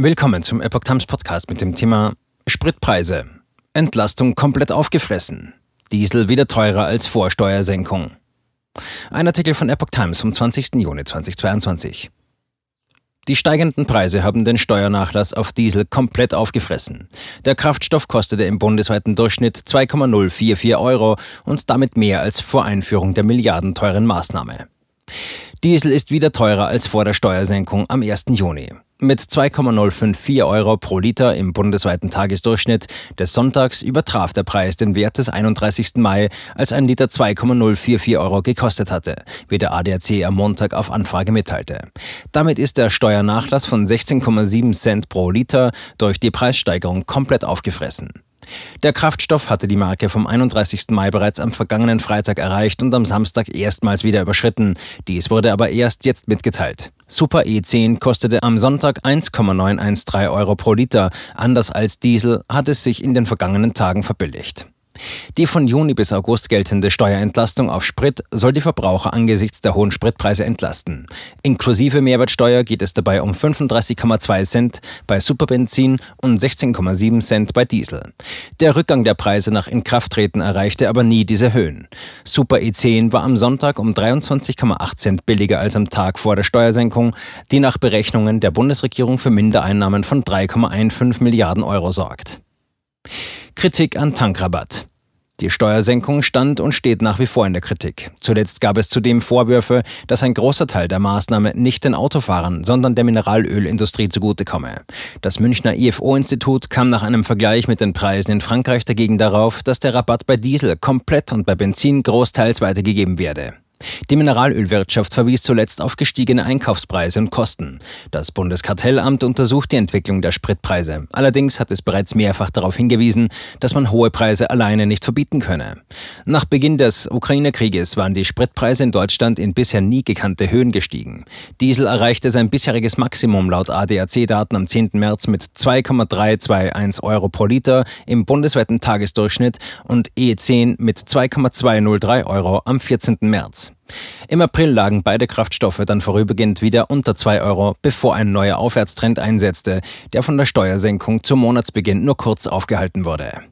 Willkommen zum Epoch Times Podcast mit dem Thema Spritpreise. Entlastung komplett aufgefressen. Diesel wieder teurer als Vorsteuersenkung. Ein Artikel von Epoch Times vom 20. Juni 2022. Die steigenden Preise haben den Steuernachlass auf Diesel komplett aufgefressen. Der Kraftstoff kostete im bundesweiten Durchschnitt 2,044 Euro und damit mehr als vor Einführung der milliardenteuren Maßnahme. Diesel ist wieder teurer als vor der Steuersenkung am 1. Juni. Mit 2,054 Euro pro Liter im bundesweiten Tagesdurchschnitt des Sonntags übertraf der Preis den Wert des 31. Mai, als ein Liter 2,044 Euro gekostet hatte, wie der ADAC am Montag auf Anfrage mitteilte. Damit ist der Steuernachlass von 16,7 Cent pro Liter durch die Preissteigerung komplett aufgefressen. Der Kraftstoff hatte die Marke vom 31. Mai bereits am vergangenen Freitag erreicht und am Samstag erstmals wieder überschritten. Dies wurde aber erst jetzt mitgeteilt. Super E10 kostete am Sonntag 1,913 Euro pro Liter. Anders als Diesel hat es sich in den vergangenen Tagen verbilligt. Die von Juni bis August geltende Steuerentlastung auf Sprit soll die Verbraucher angesichts der hohen Spritpreise entlasten. Inklusive Mehrwertsteuer geht es dabei um 35,2 Cent bei Superbenzin und 16,7 Cent bei Diesel. Der Rückgang der Preise nach Inkrafttreten erreichte aber nie diese Höhen. Super E10 war am Sonntag um 23,8 Cent billiger als am Tag vor der Steuersenkung, die nach Berechnungen der Bundesregierung für Mindereinnahmen von 3,15 Milliarden Euro sorgt. Kritik an Tankrabatt. Die Steuersenkung stand und steht nach wie vor in der Kritik. Zuletzt gab es zudem Vorwürfe, dass ein großer Teil der Maßnahme nicht den Autofahrern, sondern der Mineralölindustrie zugutekomme. Das Münchner IFO-Institut kam nach einem Vergleich mit den Preisen in Frankreich dagegen darauf, dass der Rabatt bei Diesel komplett und bei Benzin großteils weitergegeben werde. Die Mineralölwirtschaft verwies zuletzt auf gestiegene Einkaufspreise und Kosten. Das Bundeskartellamt untersucht die Entwicklung der Spritpreise. Allerdings hat es bereits mehrfach darauf hingewiesen, dass man hohe Preise alleine nicht verbieten könne. Nach Beginn des Ukraine-Krieges waren die Spritpreise in Deutschland in bisher nie gekannte Höhen gestiegen. Diesel erreichte sein bisheriges Maximum laut ADAC-Daten am 10. März mit 2,321 Euro pro Liter im bundesweiten Tagesdurchschnitt und E10 mit 2,203 Euro am 14. März. Im April lagen beide Kraftstoffe dann vorübergehend wieder unter 2 Euro, bevor ein neuer Aufwärtstrend einsetzte, der von der Steuersenkung zum Monatsbeginn nur kurz aufgehalten wurde.